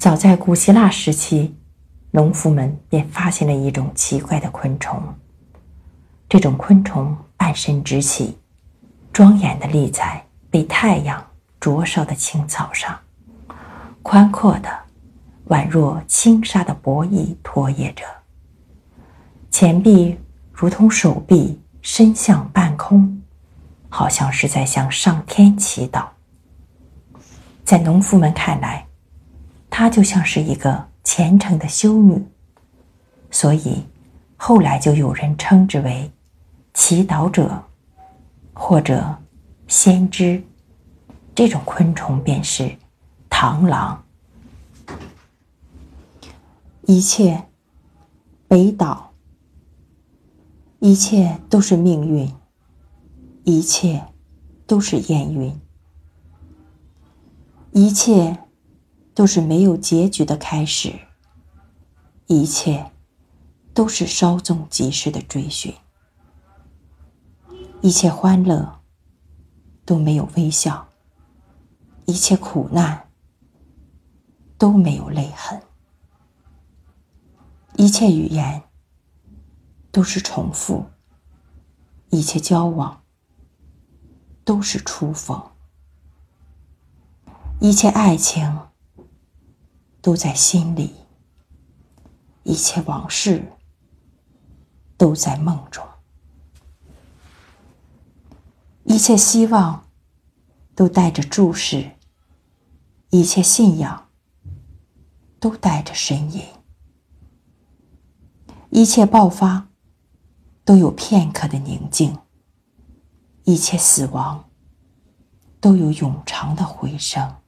早在古希腊时期，农夫们便发现了一种奇怪的昆虫。这种昆虫半身直起，庄严的立在被太阳灼烧的青草上，宽阔的，宛若轻纱的薄翼拖曳着。前臂如同手臂伸向半空，好像是在向上天祈祷。在农夫们看来，她就像是一个虔诚的修女，所以后来就有人称之为祈祷者或者先知。这种昆虫便是螳螂。一切北岛。一切都是命运，一切都是烟云，一切都是没有结局的开始，一切都是稍纵即逝的追寻，一切欢乐都没有微笑，一切苦难都没有泪痕，一切语言。都是重复，一切交往都是初逢，一切爱情都在心里，一切往事都在梦中，一切希望都带着注视，一切信仰都带着呻吟，一切爆发。都有片刻的宁静，一切死亡都有永长的回声。